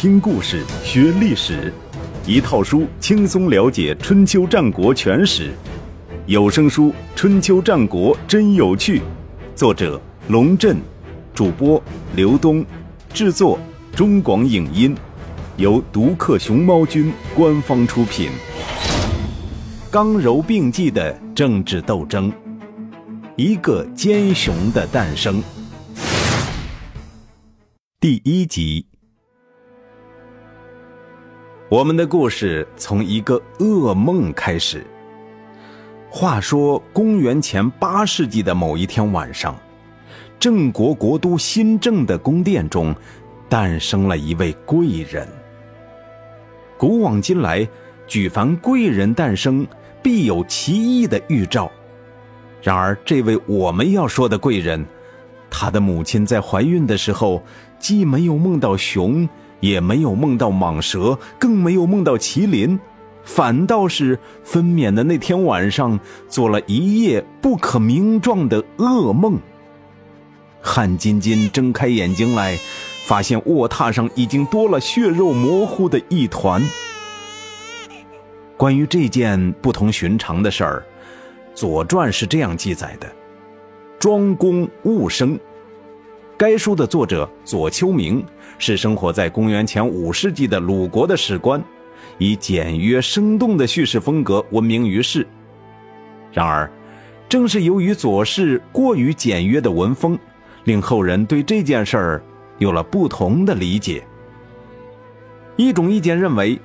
听故事学历史，一套书轻松了解春秋战国全史。有声书《春秋战国真有趣》，作者龙震，主播刘东，制作中广影音，由独克熊猫君官方出品。刚柔并济的政治斗争，一个奸雄的诞生。第一集。我们的故事从一个噩梦开始。话说，公元前八世纪的某一天晚上，郑国国都新郑的宫殿中，诞生了一位贵人。古往今来，举凡贵人诞生，必有奇异的预兆。然而，这位我们要说的贵人，他的母亲在怀孕的时候，既没有梦到熊。也没有梦到蟒蛇，更没有梦到麒麟，反倒是分娩的那天晚上做了一夜不可名状的噩梦。汗津津睁开眼睛来，发现卧榻上已经多了血肉模糊的一团。关于这件不同寻常的事儿，《左传》是这样记载的：庄公误生。该书的作者左丘明是生活在公元前五世纪的鲁国的史官，以简约生动的叙事风格闻名于世。然而，正是由于左氏过于简约的文风，令后人对这件事儿有了不同的理解。一种意见认为，“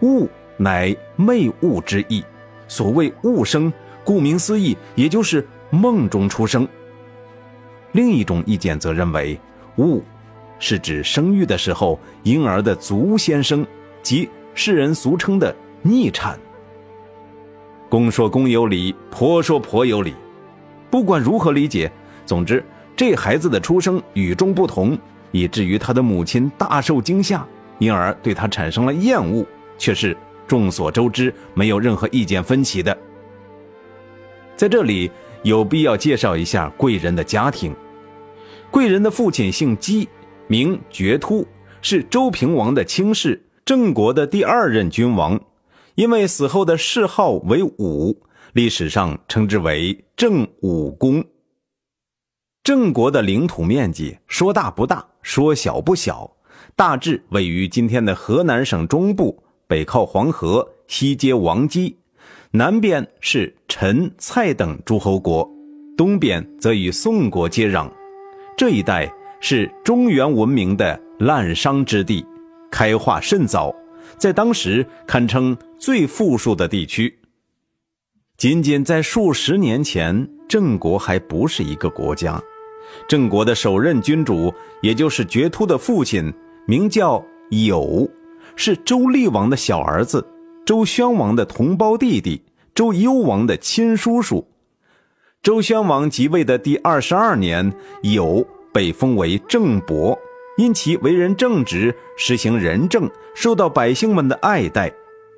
物”乃寐物之意，所谓“物生”，顾名思义，也就是梦中出生。另一种意见则认为，物是指生育的时候婴儿的足先生，即世人俗称的逆产。公说公有理，婆说婆有理。不管如何理解，总之这孩子的出生与众不同，以至于他的母亲大受惊吓，因而对他产生了厌恶，却是众所周知，没有任何意见分歧的。在这里。有必要介绍一下贵人的家庭。贵人的父亲姓姬，名觉突，是周平王的亲士，郑国的第二任君王。因为死后的谥号为武，历史上称之为郑武公。郑国的领土面积说大不大，说小不小，大致位于今天的河南省中部，北靠黄河，西接王畿。南边是陈、蔡等诸侯国，东边则与宋国接壤。这一带是中原文明的滥觞之地，开化甚早，在当时堪称最富庶的地区。仅仅在数十年前，郑国还不是一个国家。郑国的首任君主，也就是决突的父亲，名叫友，是周厉王的小儿子。周宣王的同胞弟弟，周幽王的亲叔叔。周宣王即位的第二十二年，友被封为郑伯，因其为人正直，实行仁政，受到百姓们的爱戴。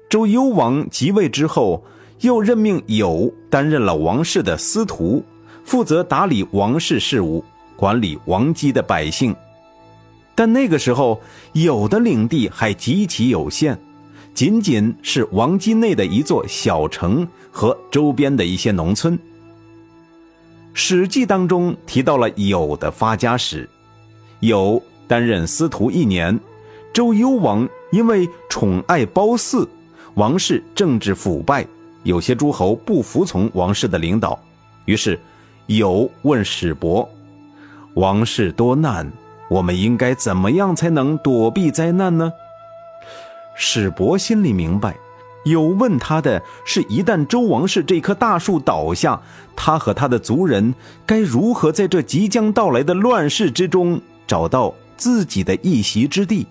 周幽王即位之后，又任命友担任了王室的司徒，负责打理王室事务，管理王畿的百姓。但那个时候，友的领地还极其有限。仅仅是王畿内的一座小城和周边的一些农村。《史记》当中提到了有的发家史，有担任司徒一年，周幽王因为宠爱褒姒，王室政治腐败，有些诸侯不服从王室的领导，于是有问史伯：“王室多难，我们应该怎么样才能躲避灾难呢？”史伯心里明白，有问他的是一旦周王室这棵大树倒下，他和他的族人该如何在这即将到来的乱世之中找到自己的一席之地？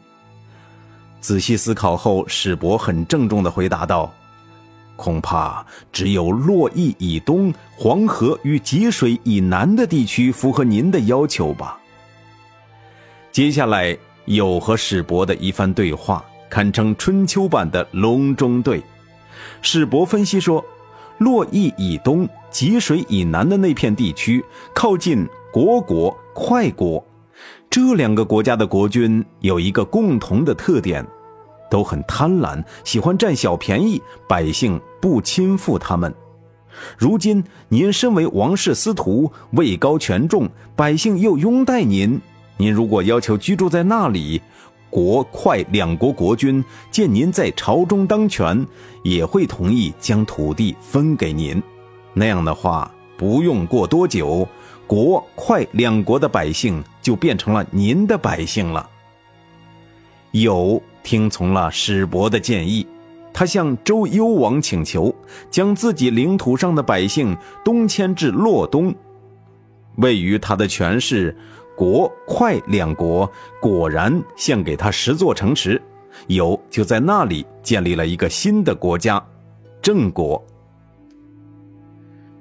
仔细思考后，史伯很郑重地回答道：“恐怕只有洛邑以东、黄河与济水以南的地区符合您的要求吧。”接下来，有和史伯的一番对话。堪称春秋版的隆中对。史伯分析说，洛邑以东、济水以南的那片地区靠近国国、快国，这两个国家的国君有一个共同的特点，都很贪婪，喜欢占小便宜，百姓不亲附他们。如今您身为王室司徒，位高权重，百姓又拥戴您，您如果要求居住在那里，国快两国国君见您在朝中当权，也会同意将土地分给您。那样的话，不用过多久，国快两国的百姓就变成了您的百姓了。有听从了史伯的建议。他向周幽王请求，将自己领土上的百姓东迁至洛东。位于他的权势，国快两国果然献给他十座城池，有就在那里建立了一个新的国家——郑国。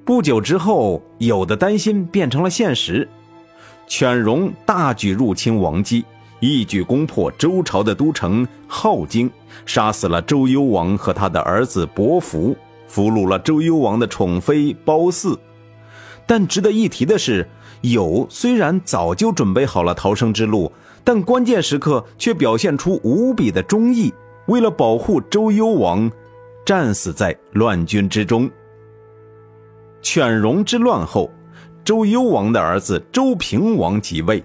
不久之后，有的担心变成了现实，犬戎大举入侵王姬。一举攻破周朝的都城镐京，杀死了周幽王和他的儿子伯服，俘虏了周幽王的宠妃褒姒。但值得一提的是，友虽然早就准备好了逃生之路，但关键时刻却表现出无比的忠义，为了保护周幽王，战死在乱军之中。犬戎之乱后，周幽王的儿子周平王即位。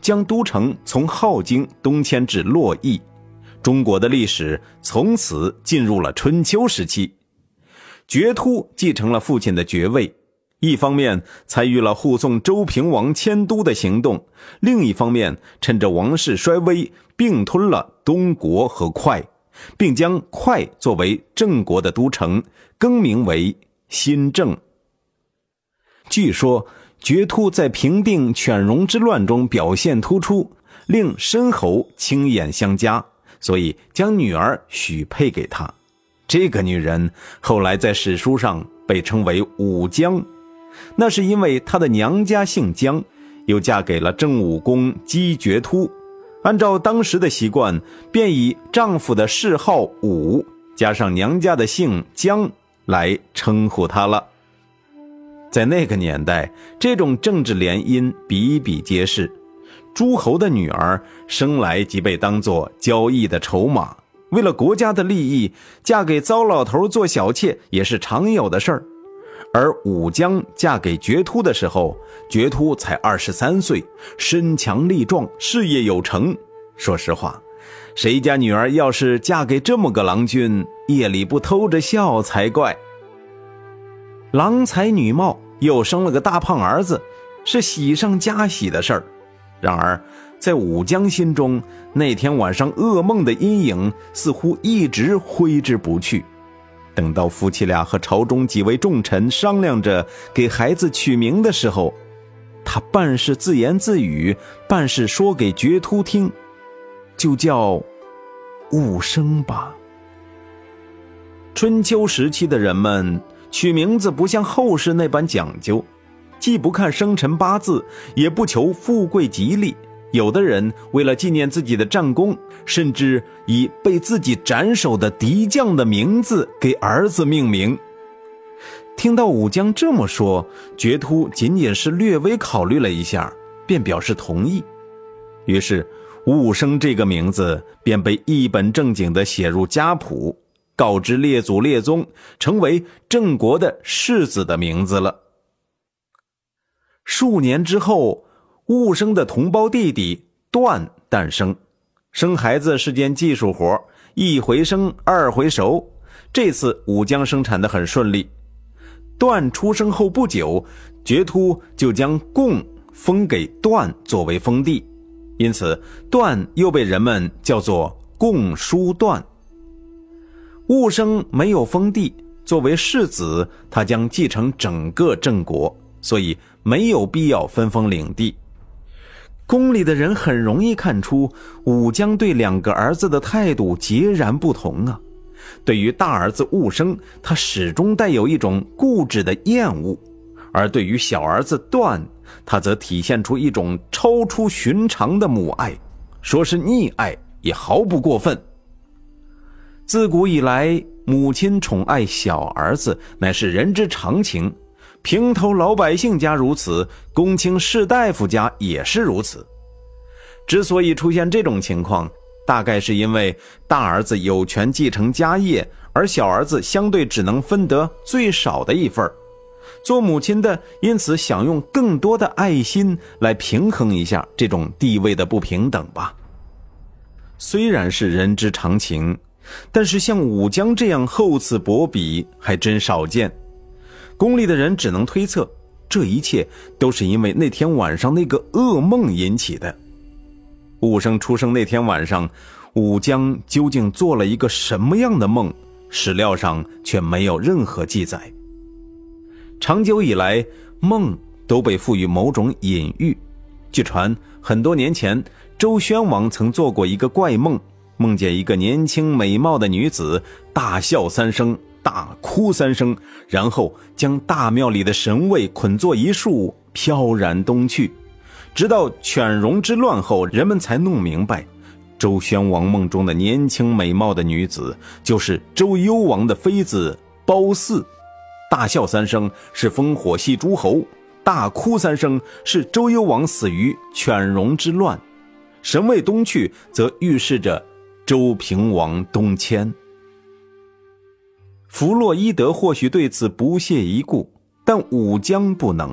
将都城从镐京东迁至洛邑，中国的历史从此进入了春秋时期。决突继承了父亲的爵位，一方面参与了护送周平王迁都的行动，另一方面趁着王室衰微，并吞了东国和快，并将快作为郑国的都城，更名为新郑。据说。绝突在平定犬戎之乱中表现突出，令申侯亲眼相加，所以将女儿许配给他。这个女人后来在史书上被称为武姜，那是因为她的娘家姓姜，又嫁给了郑武公姬决突。按照当时的习惯，便以丈夫的谥号武加上娘家的姓姜来称呼她了。在那个年代，这种政治联姻比比皆是。诸侯的女儿生来即被当作交易的筹码，为了国家的利益，嫁给糟老头做小妾也是常有的事儿。而武姜嫁给决突的时候，决突才二十三岁，身强力壮，事业有成。说实话，谁家女儿要是嫁给这么个郎君，夜里不偷着笑才怪。郎才女貌。又生了个大胖儿子，是喜上加喜的事儿。然而，在武姜心中，那天晚上噩梦的阴影似乎一直挥之不去。等到夫妻俩和朝中几位重臣商量着给孩子取名的时候，他半是自言自语，半是说给觉突听：“就叫武生吧。”春秋时期的人们。取名字不像后世那般讲究，既不看生辰八字，也不求富贵吉利。有的人为了纪念自己的战功，甚至以被自己斩首的敌将的名字给儿子命名。听到武将这么说，觉突仅仅是略微考虑了一下，便表示同意。于是，武生这个名字便被一本正经地写入家谱。告知列祖列宗，成为郑国的世子的名字了。数年之后，戊生的同胞弟弟段诞生。生孩子是件技术活，一回生，二回熟。这次武姜生产的很顺利。段出生后不久，决突就将贡封给段作为封地，因此段又被人们叫做贡叔段。戊生没有封地，作为世子，他将继承整个郑国，所以没有必要分封领地。宫里的人很容易看出武将对两个儿子的态度截然不同啊。对于大儿子戊生，他始终带有一种固执的厌恶；而对于小儿子段，他则体现出一种超出寻常的母爱，说是溺爱也毫不过分。自古以来，母亲宠爱小儿子乃是人之常情。平头老百姓家如此，公卿士大夫家也是如此。之所以出现这种情况，大概是因为大儿子有权继承家业，而小儿子相对只能分得最少的一份做母亲的因此想用更多的爱心来平衡一下这种地位的不平等吧。虽然是人之常情，但是像武江这样厚此薄彼还真少见。宫里的人只能推测，这一切都是因为那天晚上那个噩梦引起的。武生出生那天晚上，武江究竟做了一个什么样的梦？史料上却没有任何记载。长久以来，梦都被赋予某种隐喻。据传，很多年前，周宣王曾做过一个怪梦，梦见一个年轻美貌的女子大笑三声。大哭三声，然后将大庙里的神位捆作一束，飘然东去。直到犬戎之乱后，人们才弄明白，周宣王梦中的年轻美貌的女子，就是周幽王的妃子褒姒。大笑三声是烽火戏诸侯，大哭三声是周幽王死于犬戎之乱。神位东去，则预示着周平王东迁。弗洛伊德或许对此不屑一顾，但武江不能。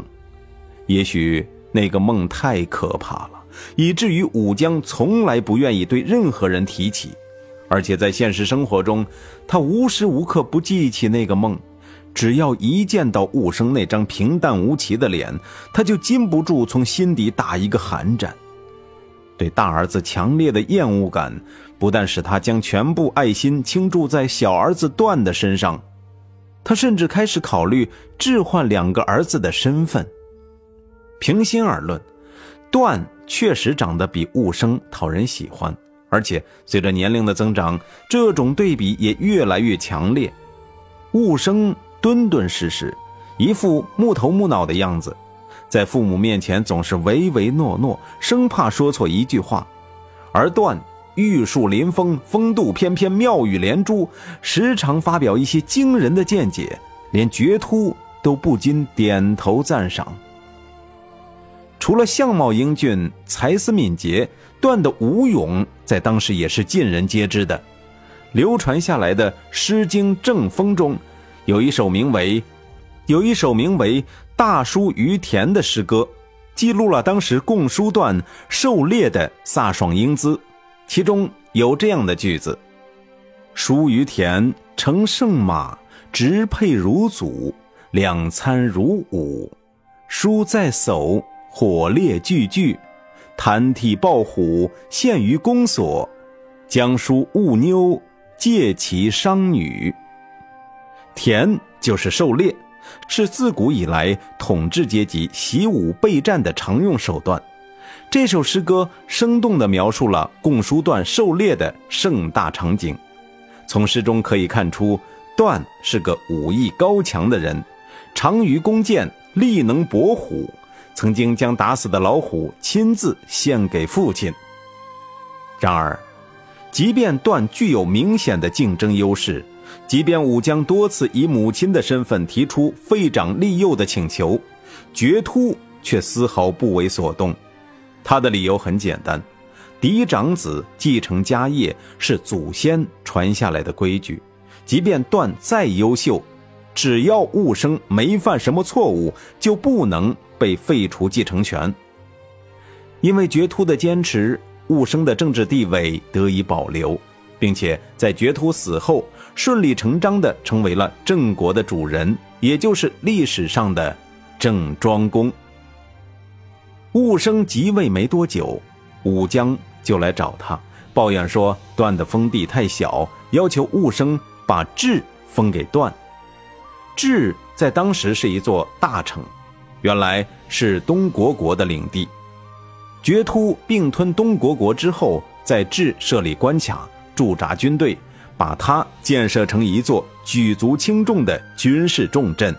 也许那个梦太可怕了，以至于武江从来不愿意对任何人提起。而且在现实生活中，他无时无刻不记起那个梦。只要一见到雾生那张平淡无奇的脸，他就禁不住从心底打一个寒战。对大儿子强烈的厌恶感。不但使他将全部爱心倾注在小儿子段的身上，他甚至开始考虑置换两个儿子的身份。平心而论，段确实长得比雾生讨人喜欢，而且随着年龄的增长，这种对比也越来越强烈。雾生敦敦实实，一副木头木脑的样子，在父母面前总是唯唯诺诺，生怕说错一句话，而段。玉树临风，风度翩翩，妙语连珠，时常发表一些惊人的见解，连绝突都不禁点头赞赏。除了相貌英俊、才思敏捷，段的武勇在当时也是尽人皆知的。流传下来的《诗经正风》中，有一首名为“有一首名为大叔于田”的诗歌，记录了当时共叔段狩猎的飒爽英姿。其中有这样的句子：“叔于田，乘胜马，直佩如祖，两参如舞。叔在叟，火烈俱具，谈体抱虎，陷于宫所。将叔勿妞，借其商女。”田就是狩猎，是自古以来统治阶级习武备战的常用手段。这首诗歌生动地描述了贡叔段狩猎的盛大场景。从诗中可以看出，段是个武艺高强的人，长于弓箭，力能搏虎，曾经将打死的老虎亲自献给父亲。然而，即便段具有明显的竞争优势，即便武将多次以母亲的身份提出废长立幼的请求，绝突却丝毫不为所动。他的理由很简单：嫡长子继承家业是祖先传下来的规矩，即便段再优秀，只要戊生没犯什么错误，就不能被废除继承权。因为觉突的坚持，戊生的政治地位得以保留，并且在觉突死后，顺理成章地成为了郑国的主人，也就是历史上的郑庄公。戊生即位没多久，武姜就来找他，抱怨说段的封地太小，要求戊生把治封给段。治在当时是一座大城，原来是东国国的领地。掘突并吞东国国之后，在治设立关卡，驻扎军队，把它建设成一座举足轻重的军事重镇。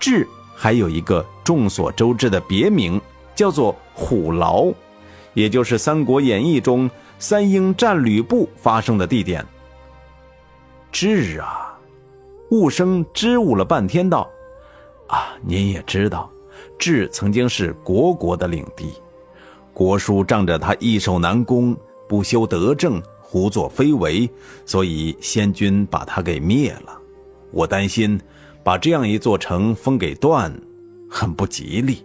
治还有一个众所周知的别名，叫做虎牢，也就是《三国演义》中三英战吕布发生的地点。智啊，悟生支吾了半天道：“啊，您也知道，智曾经是国国的领地，国书仗着他易守难攻、不修德政、胡作非为，所以先君把他给灭了。我担心，把这样一座城封给段，很不吉利。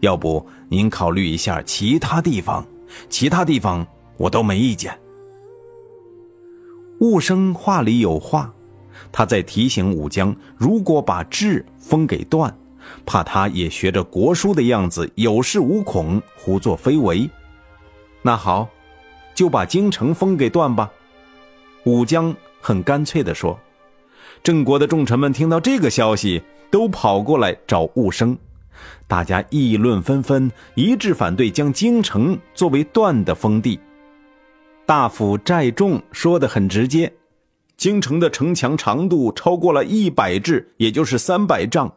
要不您考虑一下其他地方？其他地方我都没意见。雾生话里有话，他在提醒武江，如果把智封给段。怕他也学着国书的样子，有恃无恐，胡作非为。那好，就把京城封给段吧。武江很干脆地说。郑国的重臣们听到这个消息，都跑过来找武生，大家议论纷纷，一致反对将京城作为段的封地。大夫寨众说的很直接：京城的城墙长度超过了一百至，也就是三百丈。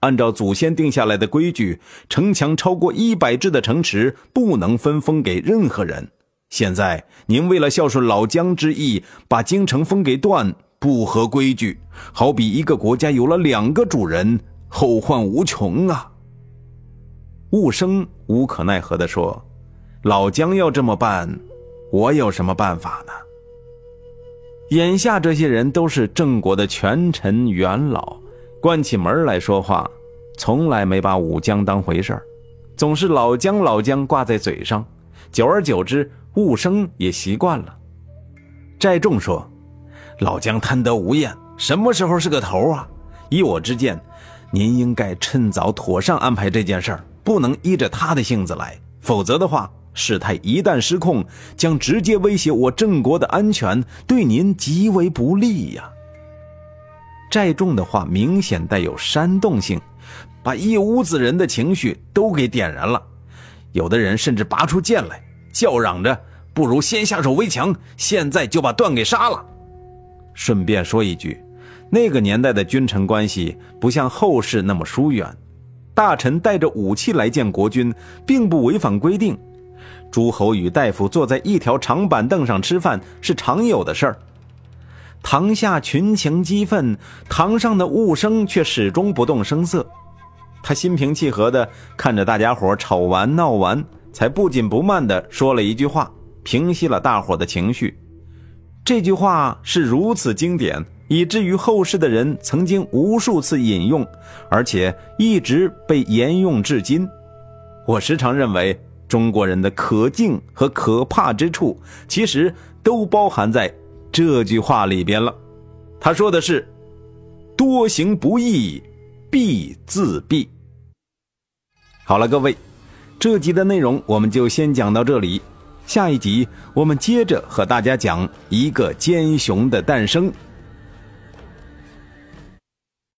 按照祖先定下来的规矩，城墙超过一百至的城池不能分封给任何人。现在您为了孝顺老姜之意，把京城封给段，不合规矩，好比一个国家有了两个主人，后患无穷啊！雾生无可奈何地说：“老姜要这么办，我有什么办法呢？”眼下这些人都是郑国的权臣元老。关起门来说话，从来没把武姜当回事儿，总是老姜老姜挂在嘴上。久而久之，武生也习惯了。寨众说：“老姜贪得无厌，什么时候是个头啊？依我之见，您应该趁早妥善安排这件事儿，不能依着他的性子来，否则的话，事态一旦失控，将直接威胁我郑国的安全，对您极为不利呀。”寨众的话明显带有煽动性，把一屋子人的情绪都给点燃了。有的人甚至拔出剑来，叫嚷着：“不如先下手为强，现在就把段给杀了。”顺便说一句，那个年代的君臣关系不像后世那么疏远，大臣带着武器来见国君，并不违反规定。诸侯与大夫坐在一条长板凳上吃饭是常有的事儿。堂下群情激愤，堂上的雾生却始终不动声色。他心平气和地看着大家伙吵完闹完，才不紧不慢地说了一句话，平息了大伙的情绪。这句话是如此经典，以至于后世的人曾经无数次引用，而且一直被沿用至今。我时常认为，中国人的可敬和可怕之处，其实都包含在。这句话里边了，他说的是：“多行不义必自毙。”好了，各位，这集的内容我们就先讲到这里，下一集我们接着和大家讲一个奸雄的诞生。